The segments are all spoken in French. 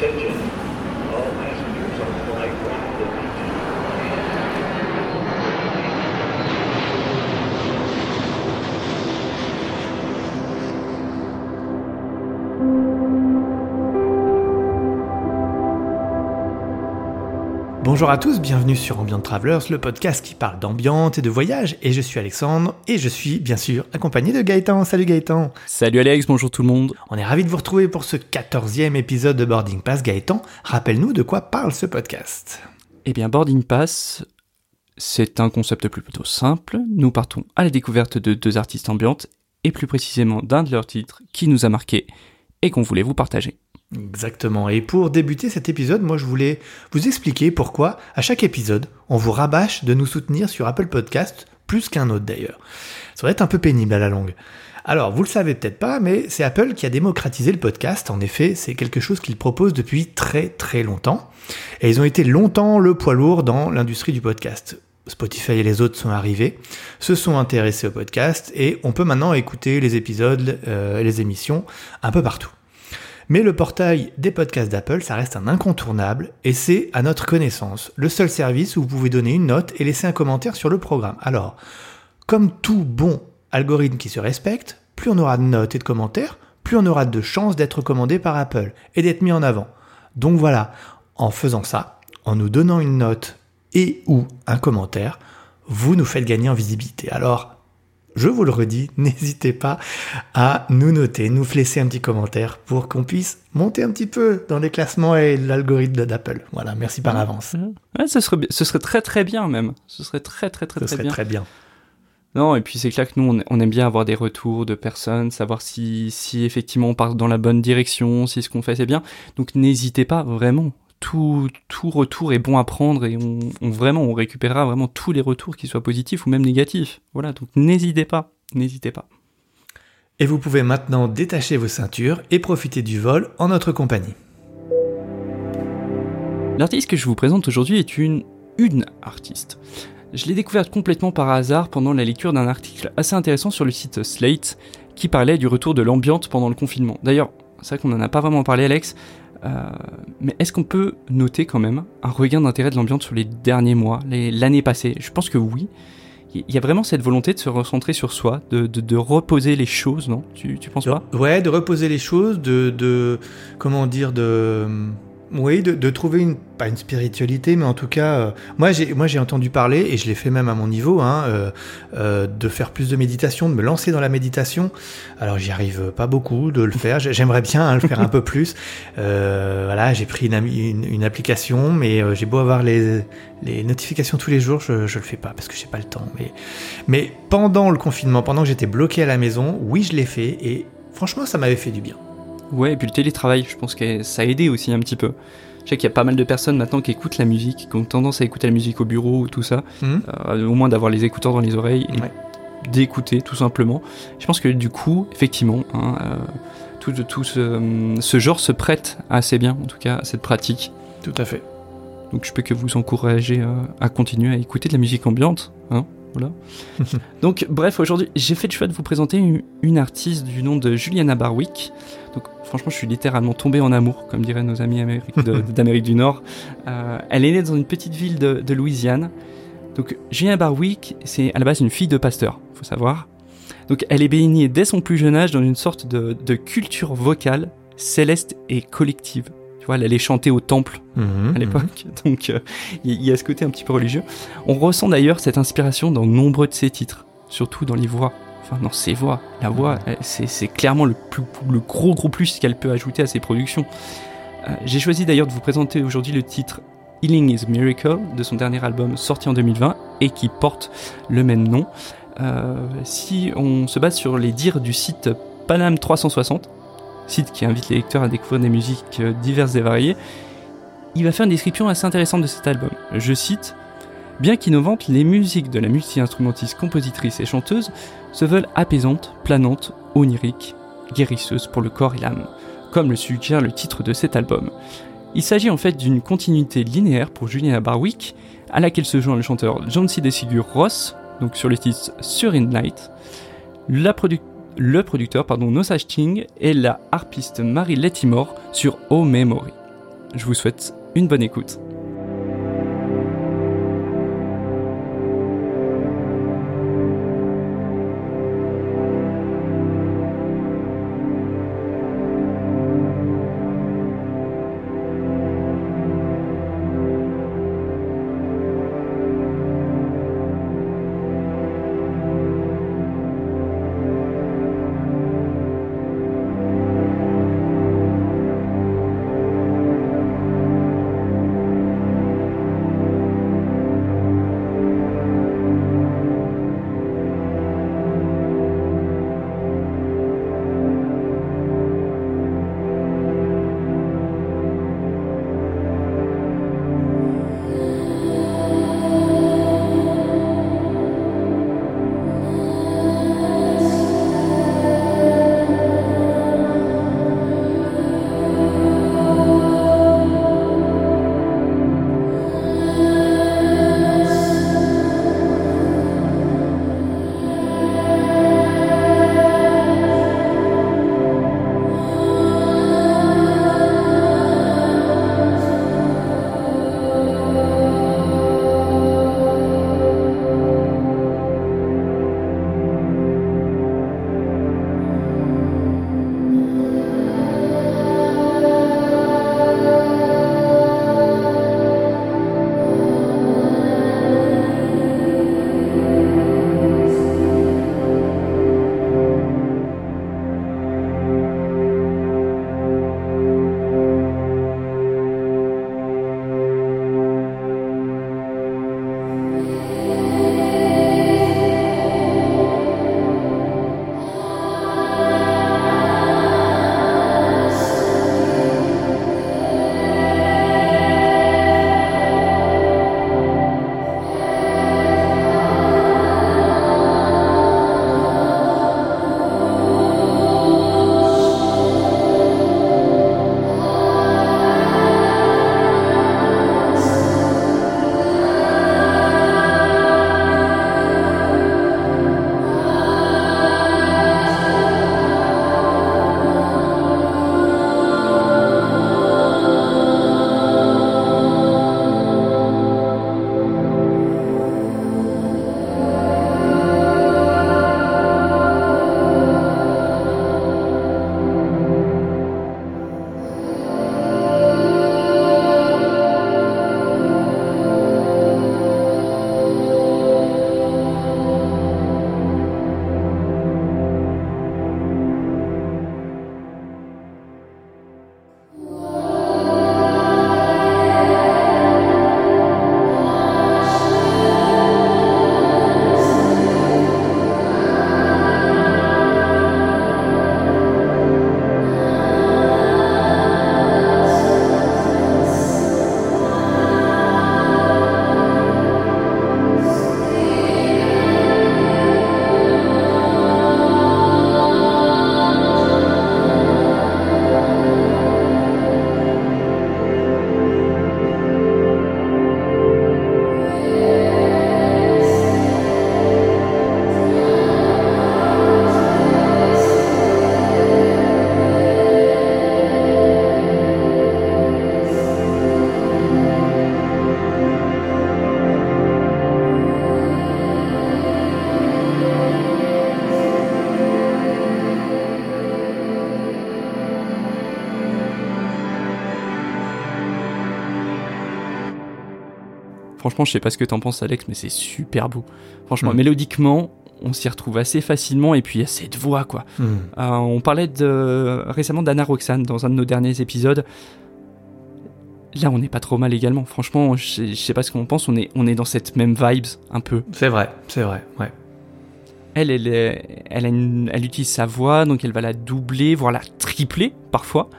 将军 Bonjour à tous, bienvenue sur Ambient Travelers, le podcast qui parle d'ambiance et de voyage. Et je suis Alexandre et je suis bien sûr accompagné de Gaëtan. Salut Gaëtan. Salut Alex, bonjour tout le monde. On est ravis de vous retrouver pour ce 14e épisode de Boarding Pass. Gaëtan, rappelle-nous de quoi parle ce podcast. Eh bien, Boarding Pass, c'est un concept plutôt simple. Nous partons à la découverte de deux artistes ambiantes et plus précisément d'un de leurs titres qui nous a marqué et qu'on voulait vous partager. Exactement. Et pour débuter cet épisode, moi je voulais vous expliquer pourquoi à chaque épisode, on vous rabâche de nous soutenir sur Apple Podcast, plus qu'un autre d'ailleurs. Ça va être un peu pénible à la longue. Alors, vous le savez peut-être pas, mais c'est Apple qui a démocratisé le podcast. En effet, c'est quelque chose qu'ils proposent depuis très très longtemps. Et ils ont été longtemps le poids lourd dans l'industrie du podcast. Spotify et les autres sont arrivés, se sont intéressés au podcast et on peut maintenant écouter les épisodes euh, et les émissions un peu partout. Mais le portail des podcasts d'Apple, ça reste un incontournable et c'est, à notre connaissance, le seul service où vous pouvez donner une note et laisser un commentaire sur le programme. Alors, comme tout bon algorithme qui se respecte, plus on aura de notes et de commentaires, plus on aura de chances d'être recommandé par Apple et d'être mis en avant. Donc voilà, en faisant ça, en nous donnant une note et ou un commentaire, vous nous faites gagner en visibilité. Alors, je vous le redis, n'hésitez pas à nous noter, nous laisser un petit commentaire pour qu'on puisse monter un petit peu dans les classements et l'algorithme d'Apple. Voilà, merci par avance. Ouais, ce serait, ce serait très très bien même. Ce serait très très très Ce très serait bien. très bien. Non, et puis c'est clair que nous, on, on aime bien avoir des retours de personnes, savoir si, si effectivement on part dans la bonne direction, si ce qu'on fait c'est bien. Donc n'hésitez pas vraiment. Tout, tout retour est bon à prendre et on, on- vraiment on récupérera vraiment tous les retours, qu'ils soient positifs ou même négatifs. Voilà, donc n'hésitez pas, n'hésitez pas. Et vous pouvez maintenant détacher vos ceintures et profiter du vol en notre compagnie. L'artiste que je vous présente aujourd'hui est une, une artiste. Je l'ai découverte complètement par hasard pendant la lecture d'un article assez intéressant sur le site Slate qui parlait du retour de l'ambiance pendant le confinement. D'ailleurs, c'est vrai qu'on n'en a pas vraiment parlé, Alex, euh, mais est-ce qu'on peut noter quand même un regain d'intérêt de l'ambiance sur les derniers mois, l'année passée? Je pense que oui. Il y a vraiment cette volonté de se recentrer sur soi, de, de, de reposer les choses, non? Tu, tu penses pas? Ouais, de reposer les choses, de, de comment dire, de, oui, de, trouver une, pas une spiritualité, mais en tout cas, euh, moi j'ai, entendu parler et je l'ai fait même à mon niveau, hein, euh, euh, de faire plus de méditation, de me lancer dans la méditation. Alors j'y arrive pas beaucoup de le faire. J'ai- J'aimerais bien hein, le faire un peu plus. Voilà, j'ai pris une, application, mais j'ai beau avoir les, les notifications tous les jours, je, je le fais pas parce que j'ai pas le temps. Mais, mais pendant le confinement, pendant que j'étais bloqué à la maison, oui, je l'ai fait et franchement, ça m'avait fait du bien. Ouais, et puis le télétravail, je pense que ça a aidé aussi un petit peu. Je sais qu'il y a pas mal de personnes maintenant qui écoutent la musique, qui ont tendance à écouter la musique au bureau ou tout ça, Mhm. euh, au moins d'avoir les écouteurs dans les oreilles et Ouais. d'écouter tout simplement. Je pense que du coup, effectivement, hein, euh, tout, tout ce, ce genre se prête assez bien, en tout cas, à cette pratique. Tout à fait. Donc je peux que vous encourager euh, à continuer à écouter de la musique ambiante. Hein voilà. Donc bref, aujourd'hui j'ai fait le choix de vous présenter une, une artiste du nom de Juliana Barwick. Donc franchement je suis littéralement tombé en amour, comme diraient nos amis d'Amérique du Nord. Euh, elle est née dans une petite ville de, de Louisiane. Donc Juliana Barwick, c'est à la base une fille de pasteur, faut savoir. Donc elle est baignée dès son plus jeune âge dans une sorte de, de culture vocale céleste et collective. Tu vois, elle allait chanter au temple Mhm, à l'époque, donc euh, il y, y a ce côté un petit peu religieux. On ressent d'ailleurs cette inspiration dans nombreux de ses titres, surtout dans les voix. Enfin, dans ses voix. La voix, euh, c'est clairement le, plus, le gros gros plus qu'elle peut ajouter à ses productions. Euh, J'ai choisi d'ailleurs de vous présenter aujourd'hui le titre Healing is Miracle de son dernier album sorti en 2020 et qui porte le même nom. Euh, si on se base sur les dires du site Panam 360, site qui invite les lecteurs à découvrir des musiques euh, diverses et variées, il va faire une description assez intéressante de cet album. Je cite Bien qu'innovantes, les musiques de la multi-instrumentiste, compositrice et chanteuse se veulent apaisantes, planantes, oniriques, guérisseuses pour le corps et l'âme, comme le suggère le titre de cet album. Il s'agit en fait d'une continuité linéaire pour Juliana Barwick, à laquelle se joint le chanteur John C. Desigur Ross, donc sur le titre Serene Night, la produ- le producteur pardon, Nosage Ching et la harpiste Mary Lettimore sur Oh Memory. Je vous souhaite une bonne écoute. Franchement, je sais pas ce que t'en penses, Alex, mais c'est super beau. Franchement, Mm. mélodiquement, on s'y retrouve assez facilement, et puis il y a cette voix, quoi. Hmm. Euh, on parlait de, récemment d'Anna Roxane dans un de nos derniers épisodes. Là, on n'est pas trop mal également. Franchement, je sais, pas ce qu'on pense, on est, on est dans cette même vibes, un peu. C'est vrai, c'est vrai, ouais. Elle, elle, elle, a une- elle utilise sa voix, donc elle va la doubler, voire la tripler parfois.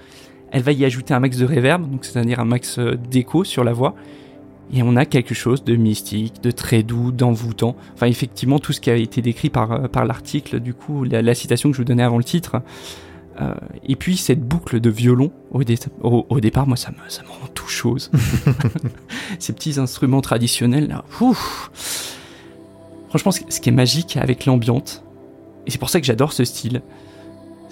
Elle va y ajouter un max de reverb, donc c'est-à-dire un max euh, d'écho sur la voix. Et on a quelque chose de mystique, de très doux, d'envoûtant. Enfin, effectivement, tout ce qui a été décrit par, euh, par l'article, du coup, la, la citation que je vous donnais avant le titre. Euh, et puis, cette boucle de violon, au, dé- au- au départ, moi, ça me, ça me rend tout chose. Ces petits instruments traditionnels, là. ouf. Franchement, ce ce qui est magique avec l'ambiance, et c'est pour ça que j'adore ce style,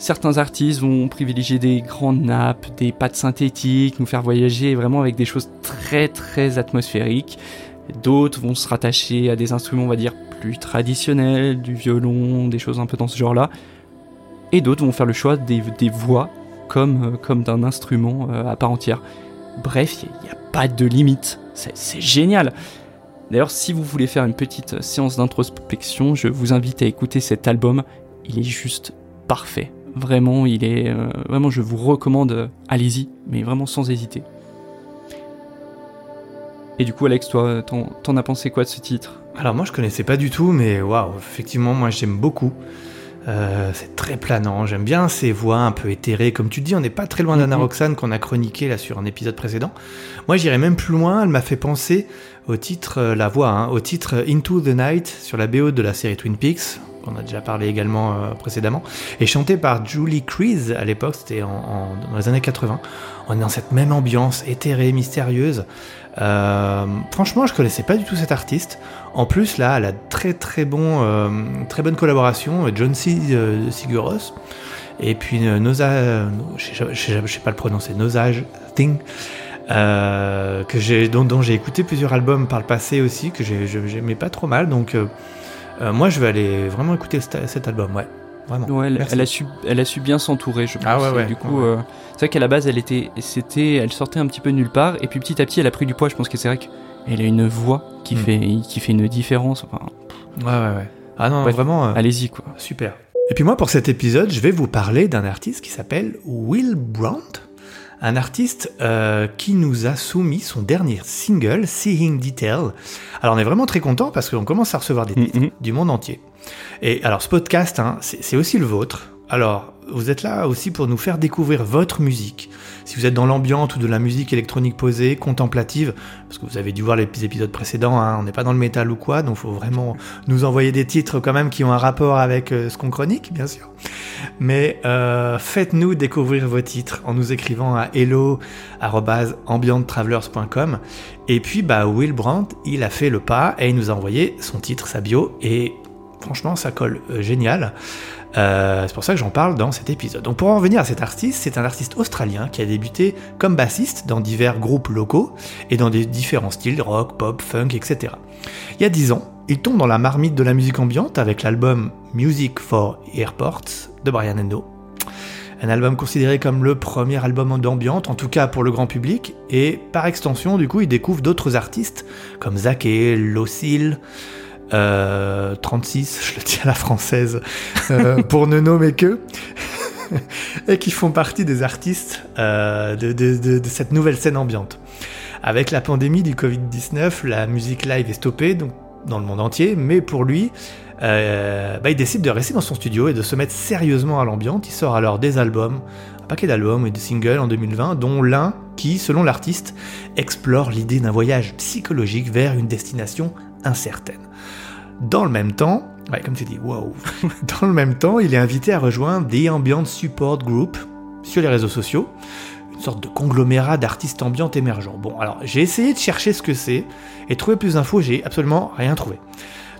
Certains artistes vont privilégier des grandes nappes, des pattes synthétiques, nous faire voyager vraiment avec des choses très très atmosphériques. D'autres vont se rattacher à des instruments, on va dire, plus traditionnels, du violon, des choses un peu dans ce genre-là. Et d'autres vont faire le choix des, voix comme, euh, comme d'un instrument euh, à part entière. Bref, il n'y a, pas de limite. C'est génial. D'ailleurs, si vous voulez faire une petite séance d'introspection, je vous invite à écouter cet album. Il est juste parfait. Vraiment, il est euh, vraiment. Je vous recommande. allez-y, mais vraiment sans hésiter. Et du coup, Alex, toi, t'en as pensé quoi de ce titre? Alors moi, je connaissais pas du tout, mais waouh, effectivement, moi, j'aime beaucoup. Euh, c'est très planant, j'aime bien ces voix un peu éthérées. Comme tu dis, on n'est pas très loin d'Anna Mhm. Roxane qu'on a chroniqué là sur un épisode précédent. Moi j'irais même plus loin, elle m'a fait penser au titre, euh, la voix, hein, au titre Into the Night sur la BO de la série Twin Peaks, qu'on a déjà parlé également euh, précédemment, et chanté par Julie Crease à l'époque, c'était en, dans les années 80. On est dans cette même ambiance éthérée, mystérieuse. Euh, franchement, je connaissais pas du tout cet artiste. En plus, là, elle a très très euh, bonne collaboration, John C. Siguros, et puis Noza, je sais, pas le prononcer, Nosage Thing, que j'ai, dont, j'ai écouté plusieurs albums par le passé aussi, que j'aimais pas trop mal. Donc, euh, moi, je vais aller vraiment écouter cet, album, ouais, vraiment. Ouais, elle, a su, elle a su bien s'entourer, je pense. Ah ouais, ouais, Du coup, euh, c'est vrai qu'à la base, elle était, c'était, elle sortait un petit peu nulle part, et puis petit à petit, elle a pris du poids. Je pense que c'est vrai qu'elle a une voix qui Mm. fait, qui fait une différence. Enfin, Ouais, ouais, ouais. Ah non, vraiment. euh, allez-y quoi. Super. Et puis moi, pour cet épisode, je vais vous parler d'un artiste qui s'appelle Will Brandt, un artiste euh, qui nous a soumis son dernier single, Seeing Detail. Alors on est vraiment très content parce qu'on commence à recevoir des titres Mhm. du monde entier. Et alors ce podcast, hein, c'est aussi le vôtre. Alors vous êtes là aussi pour nous faire découvrir votre musique. Si vous êtes dans l'ambiance ou de la musique électronique posée, contemplative, parce que vous avez dû voir les épisodes précédents, hein, on n'est pas dans le métal ou quoi, donc faut vraiment nous envoyer des titres quand même qui ont un rapport avec euh, ce qu'on chronique, bien sûr. Mais euh, faites-nous découvrir vos titres en nous écrivant à hello@ambienttravelers.com. Et puis, bah, Will Brandt, il a fait le pas et il nous a envoyé son titre, sa bio, et franchement, ça colle euh, génial. Euh, c'est pour ça que j'en parle dans cet épisode. Donc pour en revenir à cet artiste, c'est un artiste australien qui a débuté comme bassiste dans divers groupes locaux et dans des différents styles rock, pop, funk, etc. Il y a 10 ans, il tombe dans la marmite de la musique ambiante avec l'album Music for Airports de Brian Eno. Un album considéré comme le premier album d'ambiante, en tout cas pour le grand public, et par extension, du coup, il découvre d'autres artistes comme Zake, Locil, euh, 36, je le dis à la française, euh, pour ne nommer que, et qui font partie des artistes euh, de, cette nouvelle scène ambiante. Avec la pandémie du Covid-19, la musique live est stoppée donc, dans le monde entier, mais pour lui, euh, bah, il décide de rester dans son studio et de se mettre sérieusement à l'ambiance. Il sort alors des albums, un paquet d'albums et de singles en 2020, dont l'un qui, selon l'artiste, explore l'idée d'un voyage psychologique vers une destination incertaine. Dans le même temps, ouais, comme tu dis, wow. Dans le même temps, il est invité à rejoindre The Ambient Support Group sur les réseaux sociaux, une sorte de conglomérat d'artistes ambiantes émergents. Bon, alors j'ai essayé de chercher ce que c'est et trouver plus d'infos, j'ai absolument rien trouvé.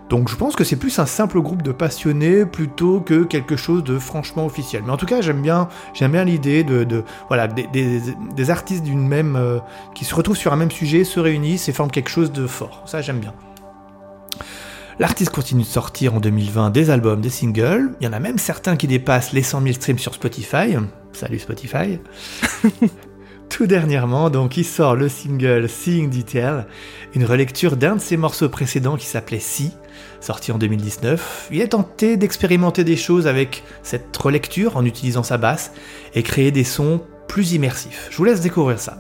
Donc je pense que c'est plus un simple groupe de passionnés plutôt que quelque chose de franchement officiel. Mais en tout cas, j'aime bien, j'aime bien l'idée de, voilà, des artistes d'une même, euh, qui se retrouvent sur un même sujet, se réunissent et forment quelque chose de fort. Ça, j'aime bien. L'artiste continue de sortir en 2020 des albums, des singles. Il y en a même certains qui dépassent les 100 000 streams sur Spotify. Salut Spotify. Tout dernièrement, donc, il sort le single Seeing Detail, une relecture d'un de ses morceaux précédents qui s'appelait Si, sorti en 2019. Il a tenté d'expérimenter des choses avec cette relecture en utilisant sa basse et créer des sons plus immersifs. Je vous laisse découvrir ça.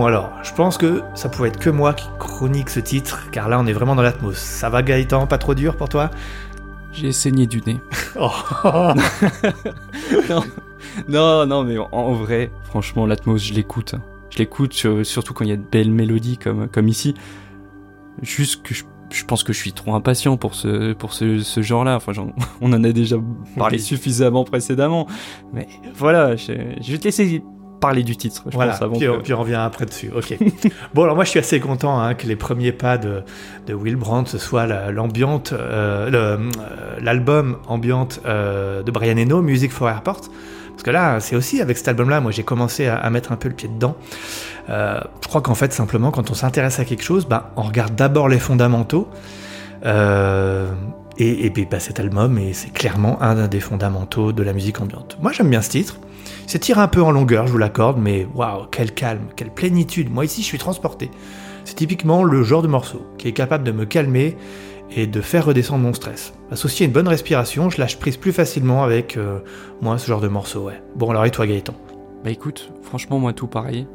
Bon alors, je pense que ça pouvait être que moi qui chronique ce titre, car là on est vraiment dans l'atmos. Ça va Gaëtan, pas trop dur pour toi? J'ai saigné du nez. Oh. non, non, non, mais en, vrai, franchement, l'Atmos, je l'écoute. Je l'écoute, sur- surtout quand il y a de belles mélodies comme, comme ici. Juste que je, je pense que je suis trop impatient pour ce, pour ce, ce genre-là. Enfin, on en a déjà parlé Oui. suffisamment précédemment. Mais voilà, je, je vais te laisser parler du titre, je Voilà, pense, avant puis, que- on, puis on revient après dessus. Ok. bon, alors moi je suis assez content hein, que les premiers pas de, de Will Brandt ce soit la- l'ambiante, euh, euh, l'album ambiante euh, de Brian Eno, Music for Airport. Parce que là, c'est aussi avec cet album-là, moi j'ai commencé à, à mettre un peu le pied dedans. Euh, je crois qu'en fait, simplement, quand on s'intéresse à quelque chose, bah, on regarde d'abord les fondamentaux. Et, et puis bah, cet album, et c'est clairement un des fondamentaux de la musique ambiante. Moi j'aime bien ce titre. C'est tiré un peu en longueur, je vous l'accorde, mais waouh, quel calme, quelle plénitude. Moi ici, je suis transporté. C'est typiquement le genre de morceau qui est capable de me calmer et de faire redescendre mon stress. Associé à une bonne respiration, je lâche prise plus facilement avec euh, moi ce genre de morceau, ouais. Bon alors et toi Gaëtan? Bah écoute, franchement, moi, tout pareil.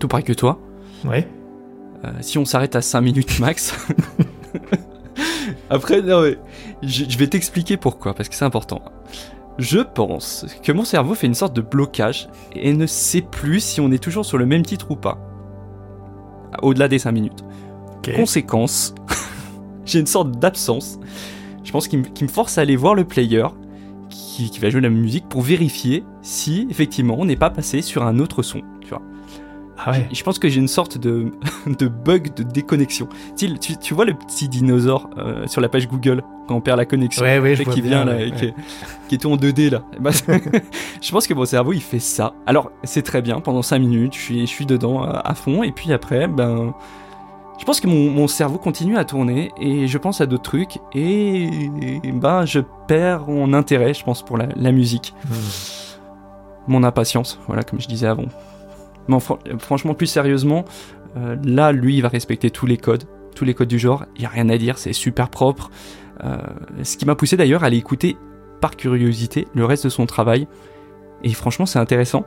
Tout pareil que toi. Ouais Euh, si on s'arrête à 5 minutes max. Après, non, mais je, je vais t'expliquer pourquoi, parce que c'est important. Je pense que mon cerveau fait une sorte de blocage et ne sait plus si on est toujours sur le même titre ou pas. Au-delà des 5 minutes. Conséquence, j'ai une sorte d'absence. Je pense qu'il me, force à aller voir le player qui, qui va jouer la musique pour vérifier si effectivement on n'est pas passé sur un autre son. Tu vois. Ah ouais Je pense que j'ai une sorte de, de bug de déconnexion. Tu, tu, tu vois le petit dinosaure euh, sur la page Google quand on perd la connexion? Ouais, ouais, je qui bien, vient là, et qui, est, qui est tout en 2D là. Eh ben, je pense que mon cerveau il fait ça. Alors c'est très bien, pendant 5 minutes je suis, je suis dedans à, à fond et puis après ben... Je pense que mon, mon cerveau continue à tourner et je pense à d'autres trucs et, ben je perds mon intérêt je pense pour la, la musique Hmm. mon impatience, voilà, comme je disais avant. Franchement, plus sérieusement, euh, là, lui, il va respecter tous les codes, tous les codes du genre. Il y a rien à dire, c'est super propre. Euh, ce qui m'a poussé d'ailleurs à aller écouter par curiosité le reste de son travail. Et franchement, c'est intéressant.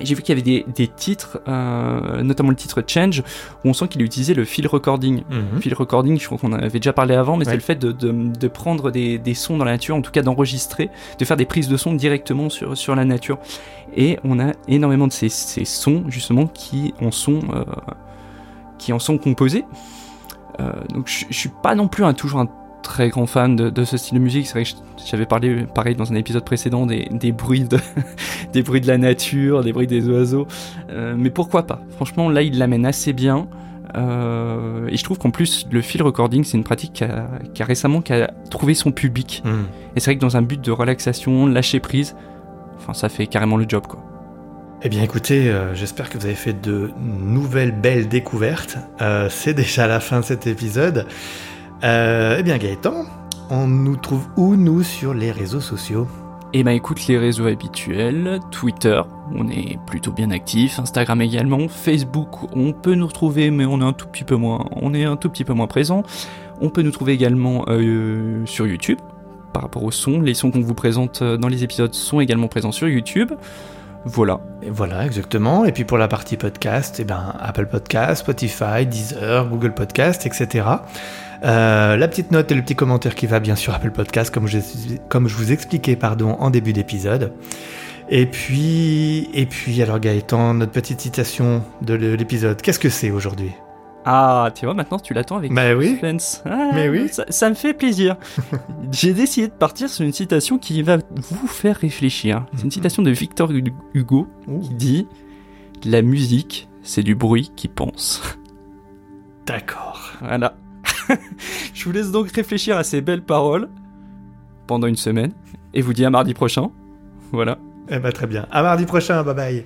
J'ai vu qu'il y avait des, des titres, euh, notamment le titre Change, où on sent qu'il utilisait le field recording. Field recording, je crois qu'on en avait déjà parlé avant, mais Ouais. c'est le fait de, de, de prendre des, des sons dans la nature, en tout cas d'enregistrer, de faire des prises de son directement sur, sur la nature. Et on a énormément de ces, ces sons, justement, qui en sont, euh, qui en sont composés. Euh, donc je, je suis pas non plus un, toujours un très grand fan de, de ce style de musique. C'est vrai que j'avais parlé, pareil, dans un épisode précédent, des, des bruits de, des bruits de la nature, des bruits des oiseaux. Euh, mais pourquoi pas? Franchement, là, il l'amène assez bien. Euh, et je trouve qu'en plus, le field recording, c'est une pratique qui a, qui a récemment qui a trouvé son public. Hmm. Et c'est vrai que dans un but de relaxation, lâcher prise, enfin, ça fait carrément le job, quoi. Eh bien écoutez, euh, j'espère que vous avez fait de nouvelles belles découvertes. Euh, c'est déjà la fin de cet épisode. Euh, eh bien Gaëtan, on nous trouve où nous sur les réseaux sociaux? Et ben écoute les réseaux habituels, Twitter, on est plutôt bien actif, Instagram également, Facebook, on peut nous retrouver mais on est un tout petit peu moins, on est un tout petit peu moins présent. On peut nous trouver également euh, sur YouTube par rapport au son, les sons qu'on vous présente euh, dans les épisodes sont également présents sur YouTube. Voilà. Et voilà, exactement. Et puis pour la partie podcast, eh ben, Apple Podcast, Spotify, Deezer, Google Podcast, etc. Euh, la petite note et le petit commentaire qui va bien sûr Apple Podcast, comme je, comme je vous expliquais pardon, en début d'épisode. Et puis, et puis, alors Gaëtan, notre petite citation de l'épisode, qu'est-ce que c'est aujourd'hui? Ah, tu vois, maintenant tu l'attends avec Bah oui. suspense. Ah, Mais oui. Ça, ça me fait plaisir. J'ai décidé de partir sur une citation qui va vous faire réfléchir. C'est une citation de Victor Hugo qui dit La musique, c'est du bruit qui pense. D'accord. Voilà. Je vous laisse donc réfléchir à ces belles paroles pendant une semaine et vous dis à mardi prochain. Voilà. Eh ben, très bien. À mardi prochain, bye bye.